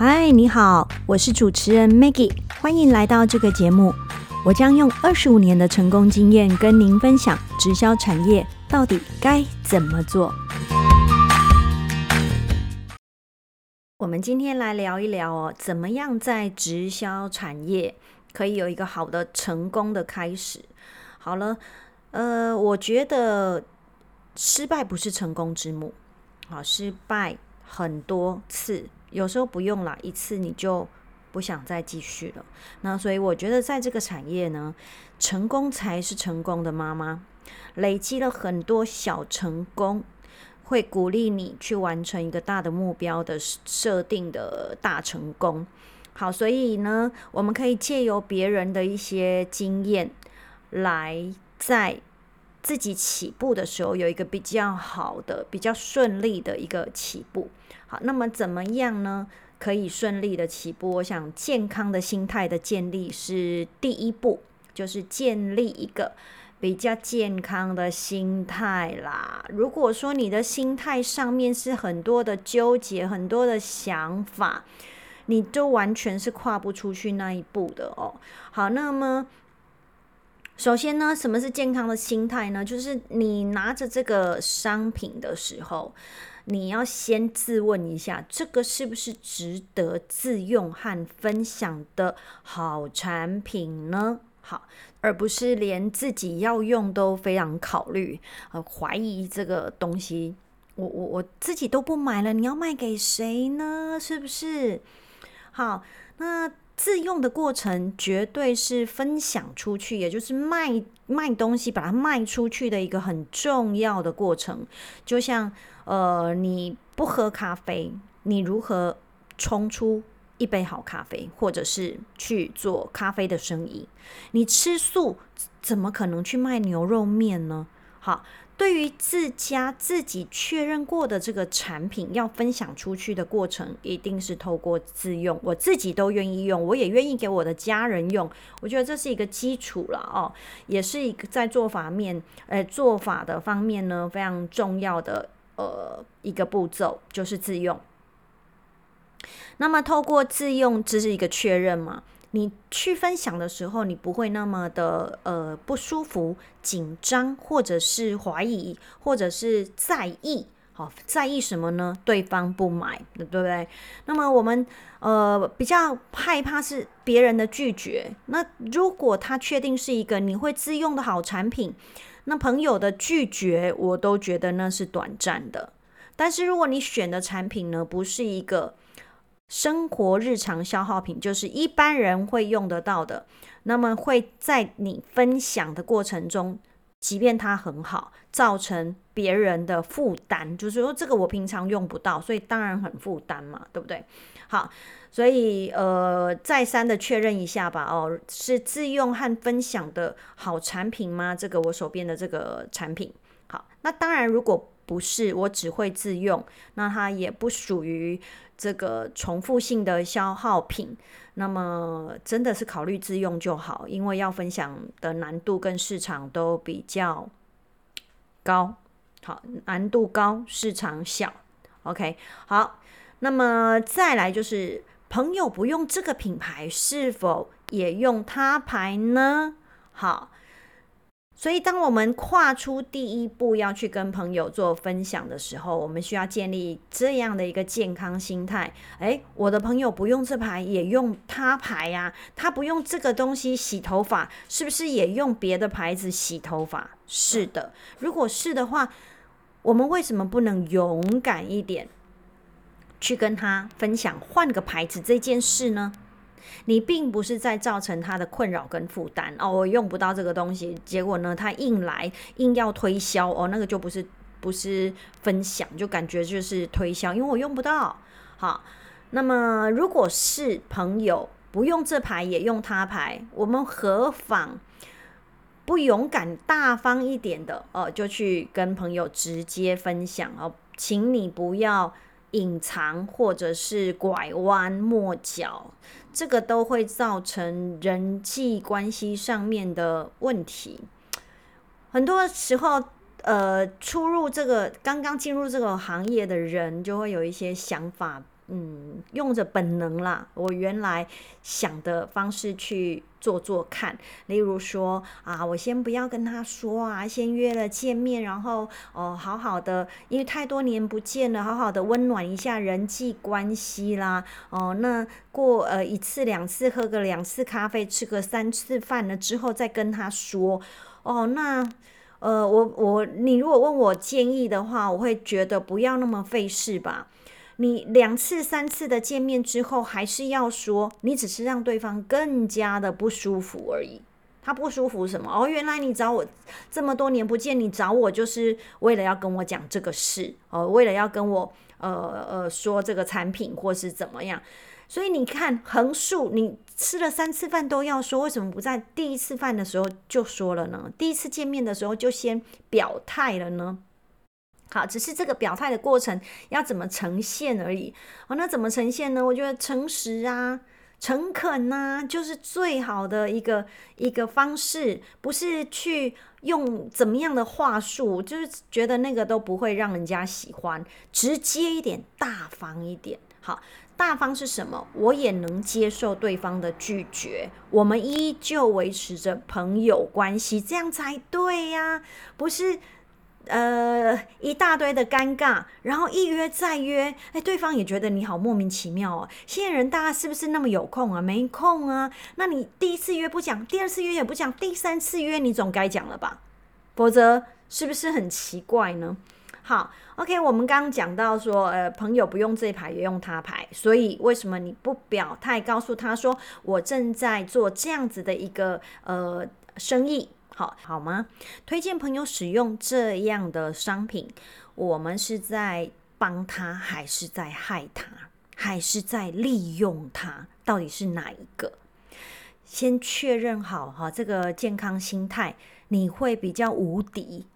嗨，你好，我是主持人 Maggie，欢迎来到这个节目。我将用二十五年的成功经验跟您分享直销产业到底该怎么做。我们今天来聊一聊哦，怎么样在直销产业可以有一个好的成功的开始。好了，呃，我觉得失败不是成功之母，好，失败很多次。有时候不用了一次你就不想再继续了。那所以我觉得在这个产业呢，成功才是成功的妈妈。累积了很多小成功，会鼓励你去完成一个大的目标的设定的大成功。好，所以呢，我们可以借由别人的一些经验，来在自己起步的时候有一个比较好的、比较顺利的一个起步。好，那么怎么样呢？可以顺利的起步？我想健康的心态的建立是第一步，就是建立一个比较健康的心态啦。如果说你的心态上面是很多的纠结、很多的想法，你都完全是跨不出去那一步的哦。好，那么首先呢，什么是健康的心态呢？就是你拿着这个商品的时候。你要先自问一下，这个是不是值得自用和分享的好产品呢？好，而不是连自己要用都非常考虑，呃，怀疑这个东西，我我我自己都不买了，你要卖给谁呢？是不是？好，那。自用的过程绝对是分享出去，也就是卖卖东西，把它卖出去的一个很重要的过程。就像呃，你不喝咖啡，你如何冲出一杯好咖啡，或者是去做咖啡的生意？你吃素，怎么可能去卖牛肉面呢？好。对于自家自己确认过的这个产品要分享出去的过程，一定是透过自用，我自己都愿意用，我也愿意给我的家人用。我觉得这是一个基础了哦，也是一个在做法面，呃，做法的方面呢非常重要的呃一个步骤，就是自用。那么透过自用，这是一个确认嘛？你去分享的时候，你不会那么的呃不舒服、紧张，或者是怀疑，或者是在意。好，在意什么呢？对方不买，对不对？那么我们呃比较害怕是别人的拒绝。那如果他确定是一个你会自用的好产品，那朋友的拒绝，我都觉得那是短暂的。但是如果你选的产品呢，不是一个。生活日常消耗品就是一般人会用得到的，那么会在你分享的过程中，即便它很好，造成别人的负担，就是说这个我平常用不到，所以当然很负担嘛，对不对？好，所以呃，再三的确认一下吧，哦，是自用和分享的好产品吗？这个我手边的这个产品，好，那当然如果不是，我只会自用，那它也不属于。这个重复性的消耗品，那么真的是考虑自用就好，因为要分享的难度跟市场都比较高。好，难度高，市场小。OK，好，那么再来就是朋友不用这个品牌，是否也用他牌呢？好。所以，当我们跨出第一步要去跟朋友做分享的时候，我们需要建立这样的一个健康心态。诶，我的朋友不用这牌，也用他牌呀？他不用这个东西洗头发，是不是也用别的牌子洗头发？是的。如果是的话，我们为什么不能勇敢一点，去跟他分享换个牌子这件事呢？你并不是在造成他的困扰跟负担哦，我用不到这个东西，结果呢，他硬来硬要推销哦，那个就不是不是分享，就感觉就是推销，因为我用不到。好，那么如果是朋友不用这牌也用他牌，我们何妨不勇敢大方一点的哦，就去跟朋友直接分享哦，请你不要。隐藏或者是拐弯抹角，这个都会造成人际关系上面的问题。很多时候，呃，出入这个刚刚进入这个行业的人，就会有一些想法嗯，用着本能啦，我原来想的方式去做做看。例如说啊，我先不要跟他说啊，先约了见面，然后哦，好好的，因为太多年不见了，好好的温暖一下人际关系啦。哦，那过呃一次两次，喝个两次咖啡，吃个三次饭了之后，再跟他说。哦，那呃，我我你如果问我建议的话，我会觉得不要那么费事吧。你两次、三次的见面之后，还是要说，你只是让对方更加的不舒服而已。他不舒服什么？哦，原来你找我这么多年不见，你找我就是为了要跟我讲这个事哦，为了要跟我呃呃说这个产品或是怎么样。所以你看，横竖你吃了三次饭都要说，为什么不在第一次饭的时候就说了呢？第一次见面的时候就先表态了呢？好，只是这个表态的过程要怎么呈现而已。哦，那怎么呈现呢？我觉得诚实啊、诚恳呐，就是最好的一个一个方式。不是去用怎么样的话术，就是觉得那个都不会让人家喜欢。直接一点，大方一点。好，大方是什么？我也能接受对方的拒绝，我们依旧维持着朋友关系，这样才对呀，不是？呃，一大堆的尴尬，然后一约再约，哎，对方也觉得你好莫名其妙哦。现人大家是不是那么有空啊？没空啊？那你第一次约不讲，第二次约也不讲，第三次约你总该讲了吧？否则是不是很奇怪呢？好，OK，我们刚刚讲到说，呃，朋友不用这牌也用他牌，所以为什么你不表态告诉他说我正在做这样子的一个呃生意？好好吗？推荐朋友使用这样的商品，我们是在帮他，还是在害他，还是在利用他？到底是哪一个？先确认好哈，这个健康心态，你会比较无敌。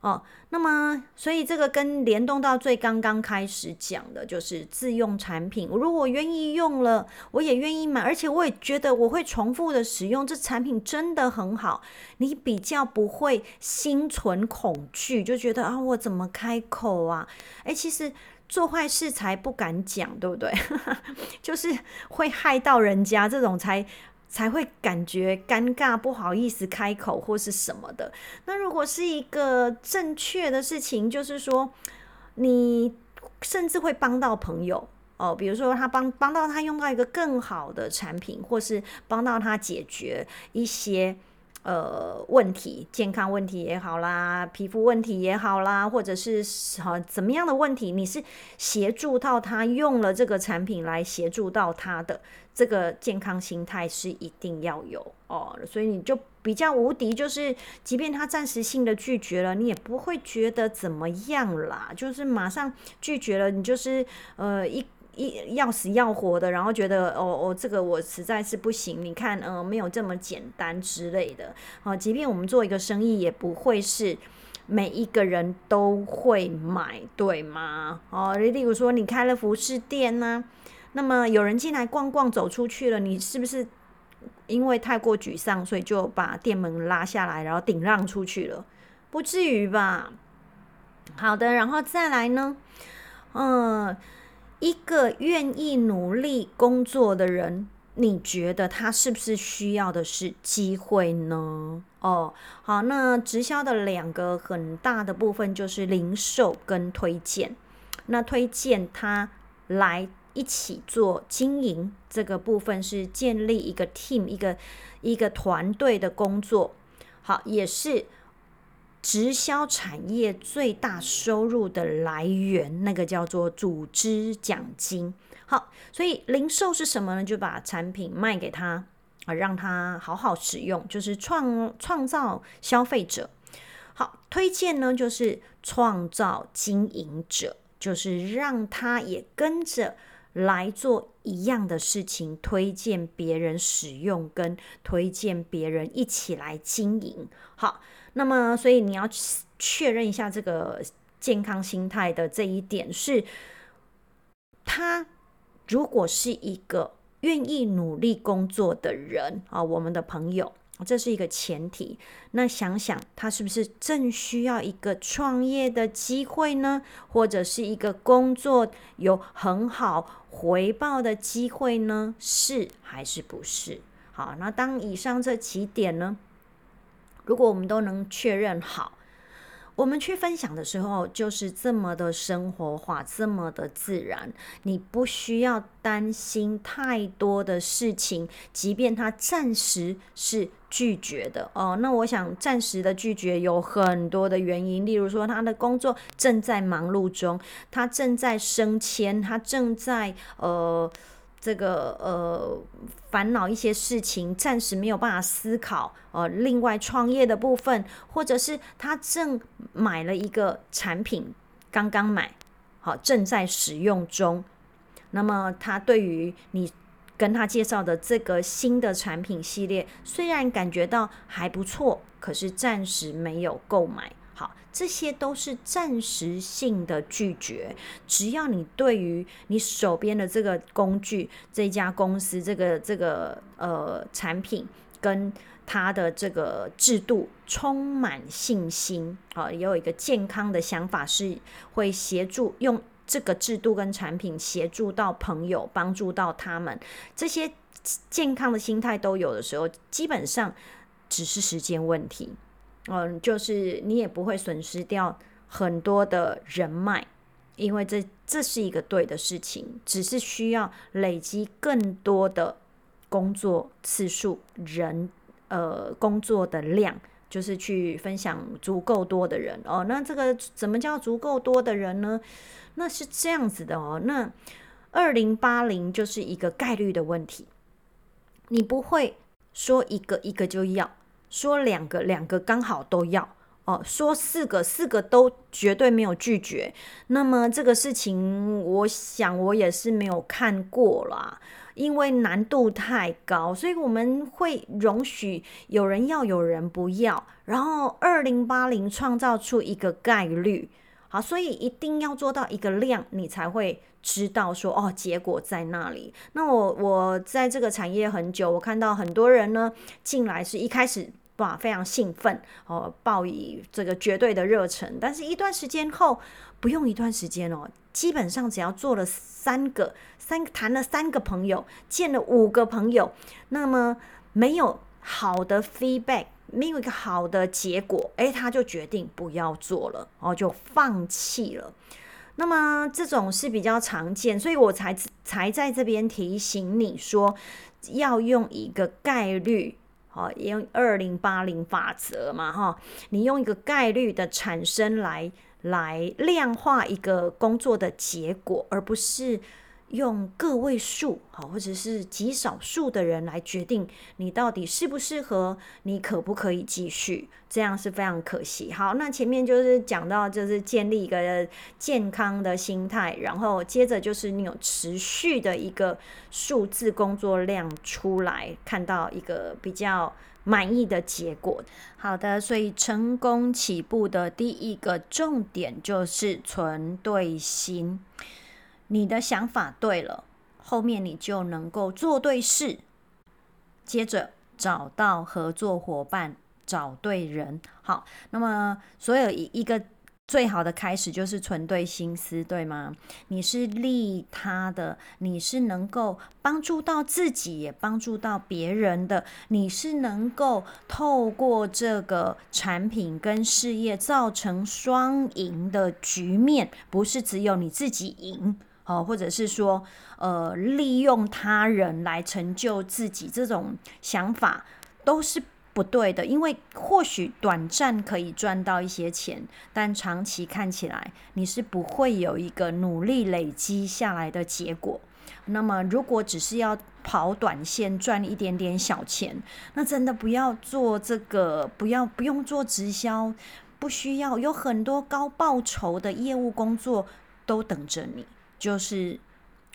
哦，那么所以这个跟联动到最刚刚开始讲的，就是自用产品。如果我愿意用了，我也愿意买，而且我也觉得我会重复的使用，这产品真的很好。你比较不会心存恐惧，就觉得啊，我怎么开口啊？诶，其实做坏事才不敢讲，对不对？就是会害到人家这种才。才会感觉尴尬，不好意思开口或是什么的。那如果是一个正确的事情，就是说你甚至会帮到朋友哦，比如说他帮帮到他用到一个更好的产品，或是帮到他解决一些。呃，问题，健康问题也好啦，皮肤问题也好啦，或者是好怎么样的问题，你是协助到他用了这个产品来协助到他的这个健康心态是一定要有哦，所以你就比较无敌，就是即便他暂时性的拒绝了，你也不会觉得怎么样啦，就是马上拒绝了，你就是呃一。一要死要活的，然后觉得哦哦，这个我实在是不行。你看，呃，没有这么简单之类的。好，即便我们做一个生意，也不会是每一个人都会买，对吗？哦，例如说你开了服饰店呢，那么有人进来逛逛，走出去了，你是不是因为太过沮丧，所以就把店门拉下来，然后顶让出去了？不至于吧？好的，然后再来呢，嗯。一个愿意努力工作的人，你觉得他是不是需要的是机会呢？哦，好，那直销的两个很大的部分就是零售跟推荐。那推荐他来一起做经营，这个部分是建立一个 team，一个一个团队的工作。好，也是。直销产业最大收入的来源，那个叫做组织奖金。好，所以零售是什么呢？就把产品卖给他啊，让他好好使用，就是创创造消费者。好，推荐呢，就是创造经营者，就是让他也跟着来做一样的事情，推荐别人使用，跟推荐别人一起来经营。好。那么，所以你要确认一下这个健康心态的这一点是，他如果是一个愿意努力工作的人啊，我们的朋友这是一个前提。那想想他是不是正需要一个创业的机会呢？或者是一个工作有很好回报的机会呢？是还是不是？好，那当以上这几点呢，如果我们都能确认好。我们去分享的时候，就是这么的生活化，这么的自然。你不需要担心太多的事情，即便他暂时是拒绝的哦。那我想，暂时的拒绝有很多的原因，例如说他的工作正在忙碌中，他正在升迁，他正在呃。这个呃，烦恼一些事情，暂时没有办法思考。呃，另外创业的部分，或者是他正买了一个产品，刚刚买，好正在使用中。那么他对于你跟他介绍的这个新的产品系列，虽然感觉到还不错，可是暂时没有购买。好，这些都是暂时性的拒绝。只要你对于你手边的这个工具、这家公司、这个这个呃产品跟它的这个制度充满信心，好，也有一个健康的想法，是会协助用这个制度跟产品协助到朋友，帮助到他们。这些健康的心态都有的时候，基本上只是时间问题。嗯，就是你也不会损失掉很多的人脉，因为这这是一个对的事情，只是需要累积更多的工作次数，人呃工作的量，就是去分享足够多的人哦。那这个怎么叫足够多的人呢？那是这样子的哦。那二零八零就是一个概率的问题，你不会说一个一个就要。说两个，两个刚好都要哦。说四个，四个都绝对没有拒绝。那么这个事情，我想我也是没有看过啦，因为难度太高，所以我们会容许有人要，有人不要。然后二零八零创造出一个概率，好，所以一定要做到一个量，你才会。知道说哦，结果在那里。那我我在这个产业很久，我看到很多人呢进来是一开始哇非常兴奋哦，抱以这个绝对的热忱。但是一段时间后，不用一段时间哦，基本上只要做了三个三谈了三个朋友，见了五个朋友，那么没有好的 feedback，没有一个好的结果，诶，他就决定不要做了，哦，就放弃了。那么这种是比较常见，所以我才才在这边提醒你说，要用一个概率，好，用二零八零法则嘛，哈，你用一个概率的产生来来量化一个工作的结果，而不是。用个位数，好，或者是极少数的人来决定你到底适不适合，你可不可以继续？这样是非常可惜。好，那前面就是讲到，就是建立一个健康的心态，然后接着就是你有持续的一个数字工作量出来，看到一个比较满意的结果。好的，所以成功起步的第一个重点就是存对心。你的想法对了，后面你就能够做对事，接着找到合作伙伴，找对人。好，那么所有一一个最好的开始就是存对心思，对吗？你是利他的，你是能够帮助到自己，也帮助到别人的，你是能够透过这个产品跟事业造成双赢的局面，不是只有你自己赢。哦，或者是说，呃，利用他人来成就自己，这种想法都是不对的。因为或许短暂可以赚到一些钱，但长期看起来你是不会有一个努力累积下来的结果。那么，如果只是要跑短线赚一点点小钱，那真的不要做这个，不要不用做直销，不需要有很多高报酬的业务工作都等着你。就是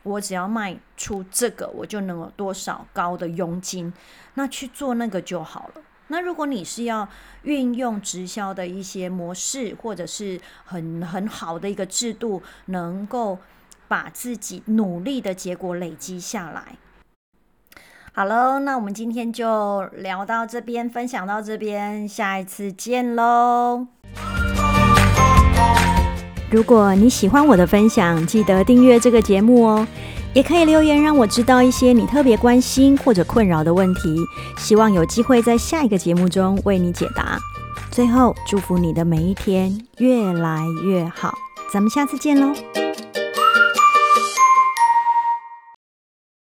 我只要卖出这个，我就能有多少高的佣金，那去做那个就好了。那如果你是要运用直销的一些模式，或者是很很好的一个制度，能够把自己努力的结果累积下来。好喽，那我们今天就聊到这边，分享到这边，下一次见喽。如果你喜欢我的分享，记得订阅这个节目哦。也可以留言让我知道一些你特别关心或者困扰的问题，希望有机会在下一个节目中为你解答。最后，祝福你的每一天越来越好，咱们下次见喽。